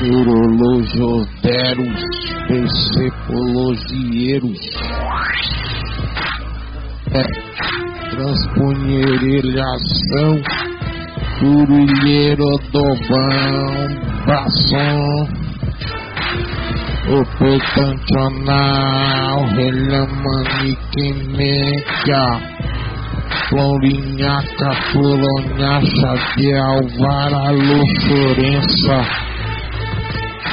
neurologoderos, percepologieiros, é, transpunherilhação, curulheiro dobão, bação, opetancional, relamaniquemeca, Florinhaca, Floronhacha, de Alvara, Florença.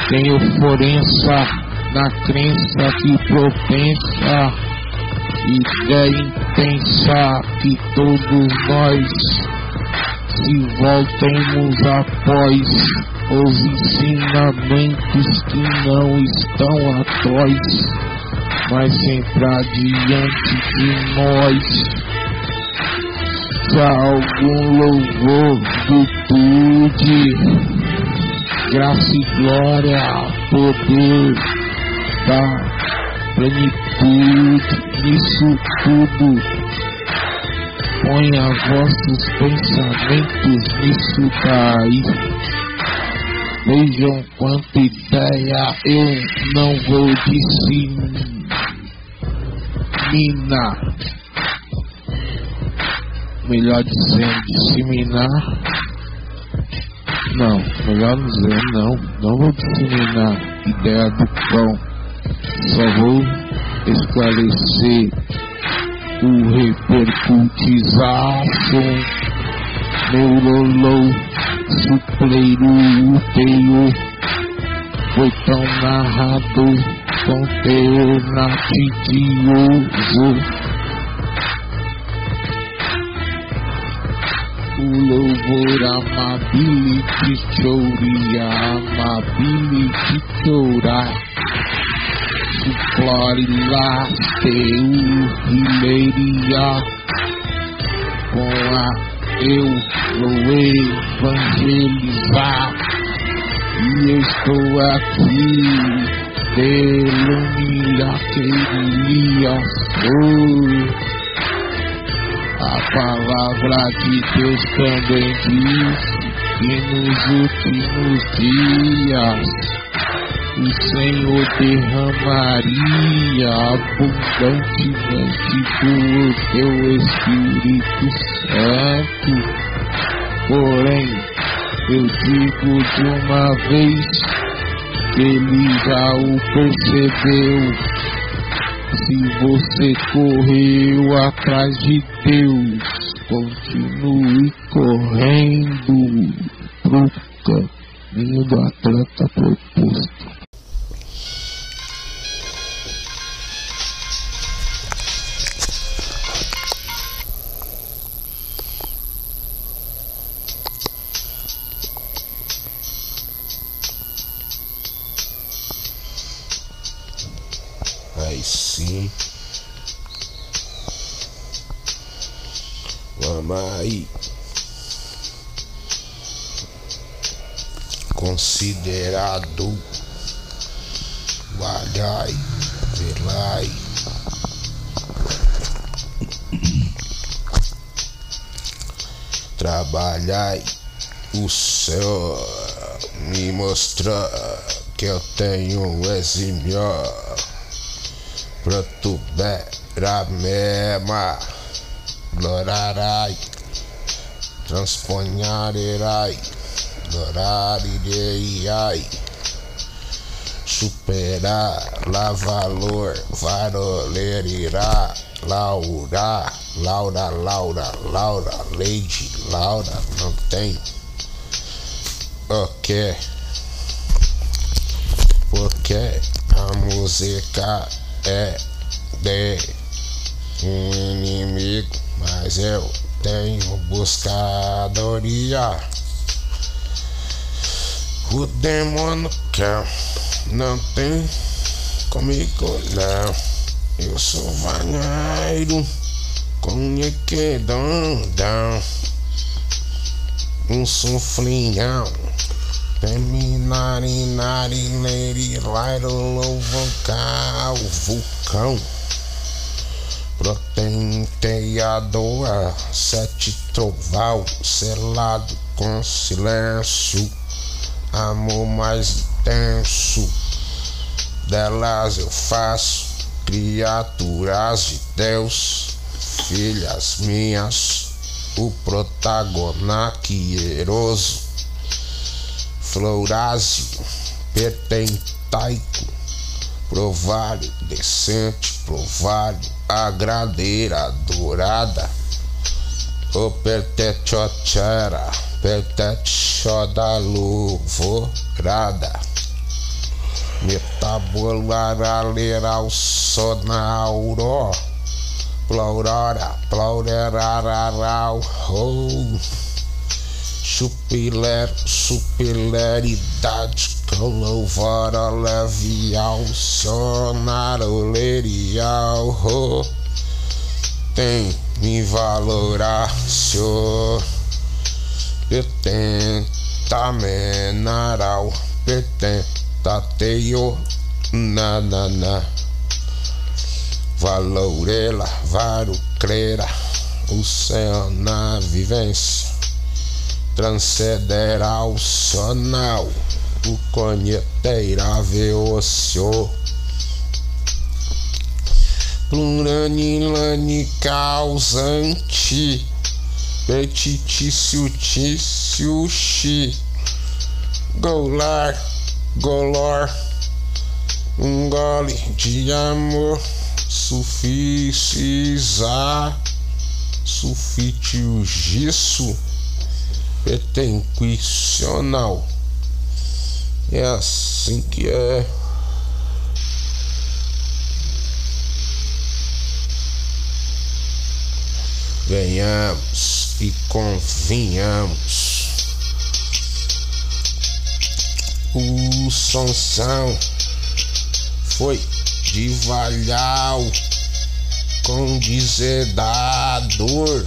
Tenho forença na crença que propensa, ideia intensa que todos nós se voltemos após os ensinamentos que não estão atrás, mas sempre adiante de nós. Se algum louvor, virtude, graça e glória, poder da plenitude, nisso tudo. Ponha vossos pensamentos nisso daí. Vejam quanta ideia eu não vou disseminar melhor dizendo, disseminar. Não, melhor dizendo, não, não vou disseminar ideia do pão, só vou esclarecer o repercutizaço. Neurolou, supleiro, útero, foi tão narrado, conteúdo o louvor amability chouria amability chorar suplore lá teu rileiria com a eu vou evangelizar. E eu estou aqui delumia queria sou a palavra de Deus também diz que nos últimos dias o Senhor derramaria abundantemente do teu Espírito Santo. Porém, eu digo de uma vez que ele já o percebeu se você correu atrás de Deus, continue correndo pro caminho do atleta proposto. Aí. Considerado Valhai, Velai. Trabalhai o céu, me mostrar que eu tenho esse melhor. Pra tu beira mesma, glorarai transponharerai, dorarirei, superar, lá valor, varolerirá, laura, laura, laura, laura, lady, laura, não tem. Ok. Porque a música é de inimigo, mas eu tenho buscadoria. O demônio quer, não tem comigo não. Eu sou vanheiro, conhequedão, um sofrinhão. Terminar, inari, leri, lairo, louvancar, o vulcão. Protenteador, sete troval, selado com silêncio. amor mais intenso. Delas eu faço criaturas de Deus, filhas minhas, o protagonaquieroso, Florazio, pertentaico, provário, decente, provário, agradeira, dourada, o pertechochera, pertechoda luvorada metabolaraleral sonauro plaurora plaureraral oh. Supiler supileridade louvora levial sonaro lerial oh. tem me valorar senhor. Petenta menaral petenta tateio na na na. Valorela varucreira o céu na vivência transcederá o conheteira veocio pluranilani causante petitício tício golar golor, um gole de amor, suficiar, sufite o gisso, petenquicional. É assim que é. Venhamos e convinhamos. O Sansão foi de Valhal com dizedador.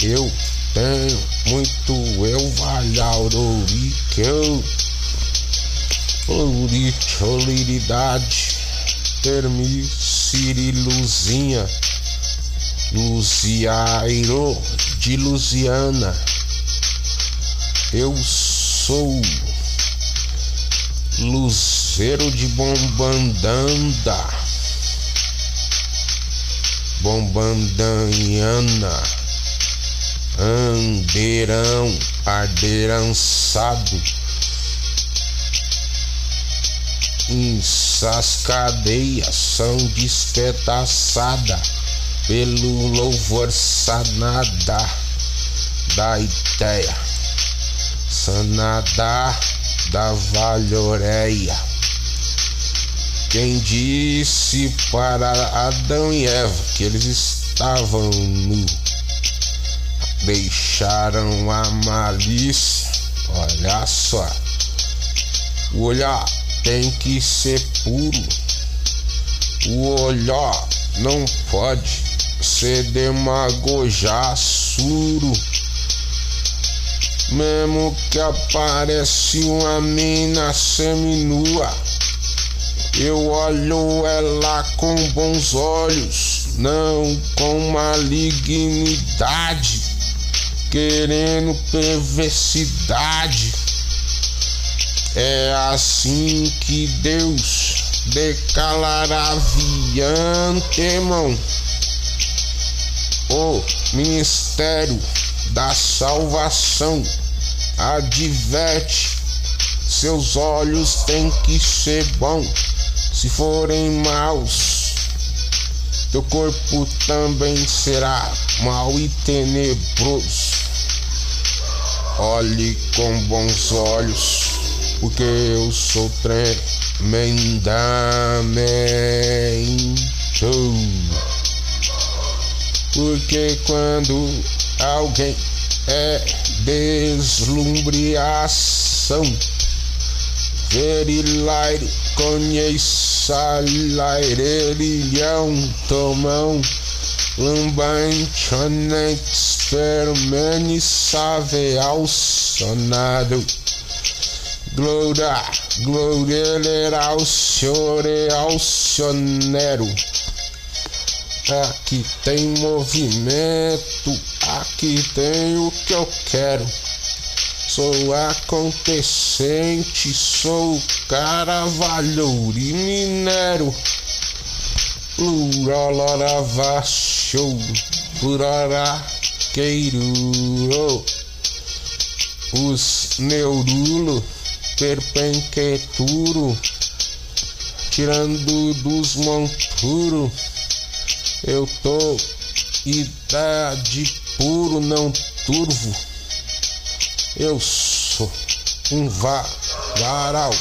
Eu tenho muito eu Valhal que eu pluricholidade termiciri luzinha Luziairo de Luziana. Eu sou Luzeiro de Bombandanda, Bombandanhana, Andeirão, Ardeirançado, Insas cadeias são despedaçada pelo louvor sanada da ideia Sanada da Valhoreia. Quem disse para Adão e Eva que eles estavam nu, deixaram a malícia. Olha só, o olhar tem que ser puro. O olhar não pode ser demagojar suro. Mesmo que aparece uma mina seminua, eu olho ela com bons olhos, não com malignidade, querendo perversidade. É assim que Deus declarará viante, irmão. O ministério da salvação. Adverte, seus olhos têm que ser bons, se forem maus, teu corpo também será mau e tenebroso. Olhe com bons olhos, porque eu sou tremendamente. Porque quando alguém é deslumbreação. Verilaire, conheçalairerilhão, tomão, lambanchonex, permane, saveal, sonado. Glória, glória, ao senhor, ao sionero. Aqui tem movimento, aqui tem o que eu quero. sou acontecente, sou carvalho e minero. Pluralorava show, pluraraqueiro. Os neurulo, perpenqueturo, tirando dos monturos. Eu tô idade puro, não turvo. Eu sou um varal,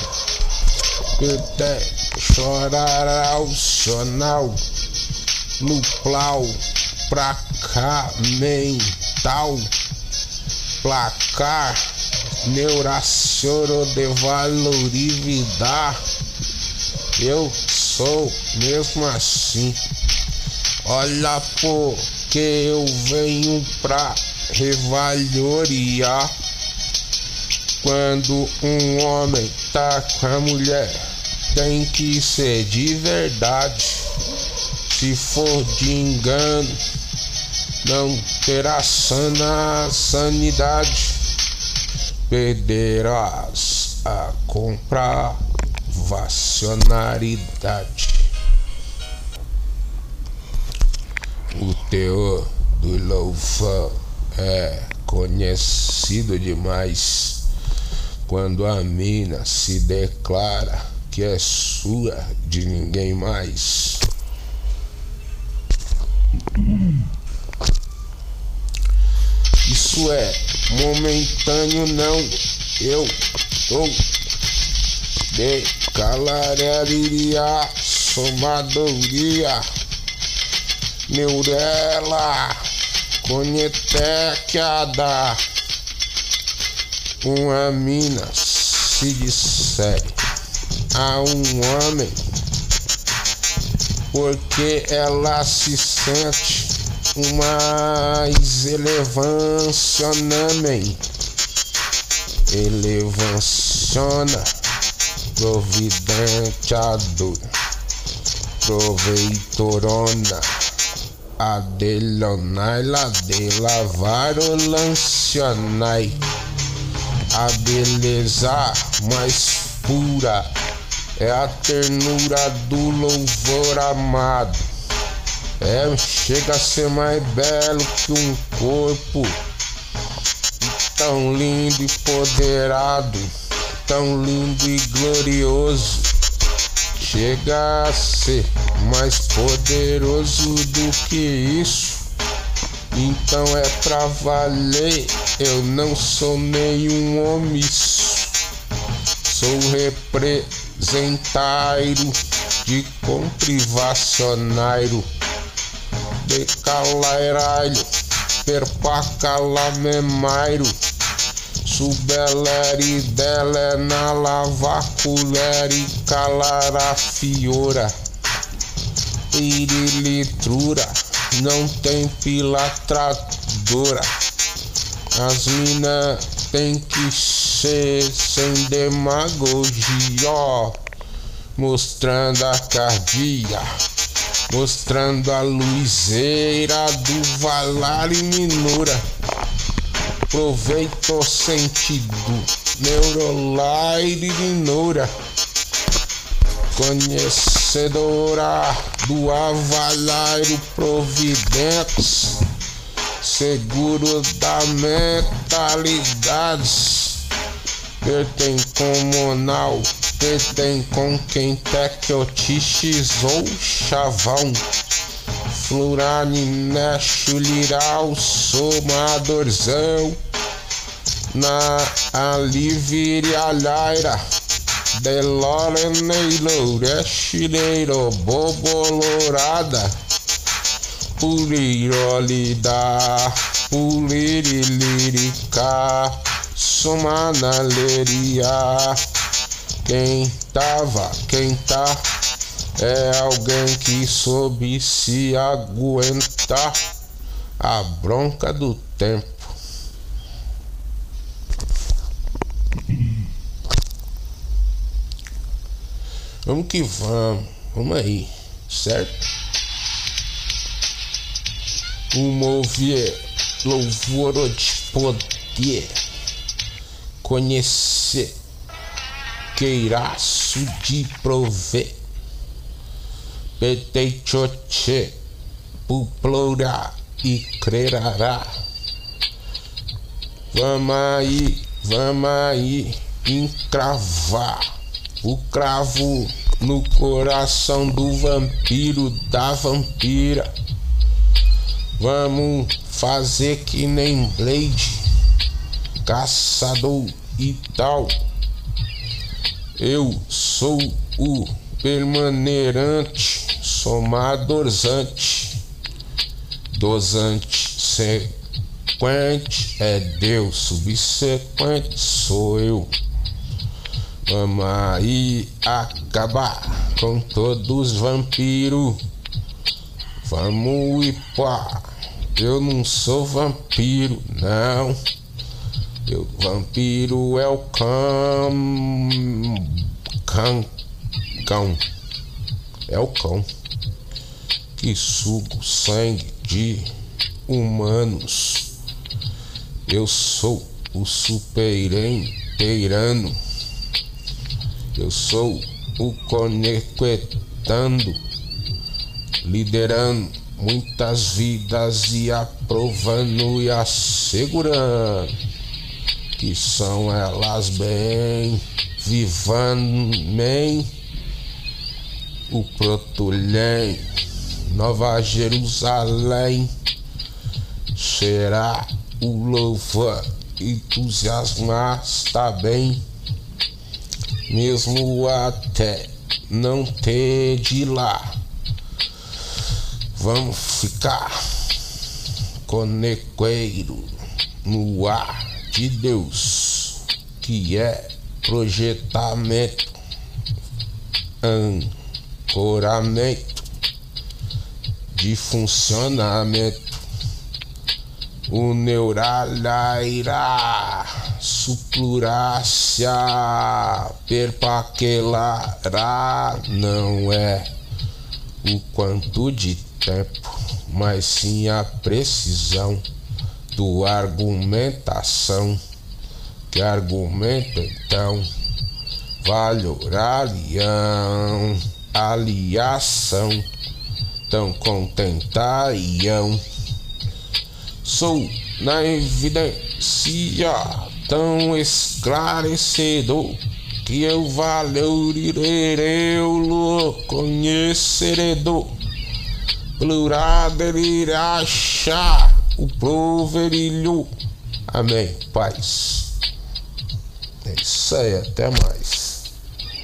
chorar sonal, no plau, pra mental, placar, neuracioro de valorividade. Eu sou mesmo assim. Olha porque eu venho pra revaloriar. Quando um homem tá com a mulher, tem que ser de verdade. Se for de engano, não terá sana sanidade. Perderás a comprovacionalidade. O teor do louvor é conhecido demais quando a mina se declara que é sua de ninguém mais. Isso é momentâneo, não. Eu tô de calararia, somadoria, neurela, conhetequeada. Uma mina se disser a um homem porque ela se sente mais elevanciona-me elevanciona providenciador proveitorona. Adelionai ladela varolancionai a beleza mais pura é a ternura do louvor amado. É, chega a ser mais belo que um corpo tão lindo e poderado, tão lindo e glorioso. Chega a ser mais poderoso do que isso. Então é pra valer, eu não sou nenhum omisso. Sou representairo de comprivacionairo de calairalho, perpacalamemairo, subeleri dele na lavaculeri calarafiora, irilitrura, não tem pilatradora. As mina tem que ser sem demagogia, mostrando a cardia mostrando a luzeira do valar e minura. Proveito sentido, neurolaire minura. Conhecedora do avalairo providentes, seguro da mentalidade. Comunal que tem com quem tequiotiches ou chavão. Flurani, Necho, Liral, Somadorzão. Na Alivire, Alhaira. Deloreneiro, Rechineiro, Bobolorada. Pulirolida, Pulirilirica. Somanaleria. Quem tava, quem tá, é alguém que soube se aguentar a bronca do tempo. Vamos que vamos, vamos aí, certo? O mover louvor de poder conhecer, queiraço de prover, petechoche, puplorar e crerará. Vamos aí, vamos aí, encravar o cravo no coração do vampiro, da vampira. Vamos fazer que nem Blade, caçador e tal. Eu sou o permaneirante, somadorzante, dosante, sequente é Deus, subsequente sou eu. Vamos aí acabar com todos os vampiros. Vamos ir pá. Eu não sou vampiro, não. Eu vampiro é o cão. Cão. Cão. É o cão que suga o sangue de humanos. Eu sou o supereirano eu sou o conectando, liderando muitas vidas e aprovando e assegurando que são elas bem, vivando bem o Protulém, Nova Jerusalém, será o louvor entusiasmar, está bem mesmo até não ter de lá. Vamos ficar conequeiro no ar de Deus, que é projetamento, ancoramento de funcionamento. O neuralaira suplurácia perpaquelará não é o quanto de tempo, mas sim a precisão do argumentação que argumenta então valorariam aliação tão contentariam Sou na evidência tão esclarecedor que eu valorirei o conheceredor. Plural achar o proverilho. Amém. Paz. É isso aí, até mais.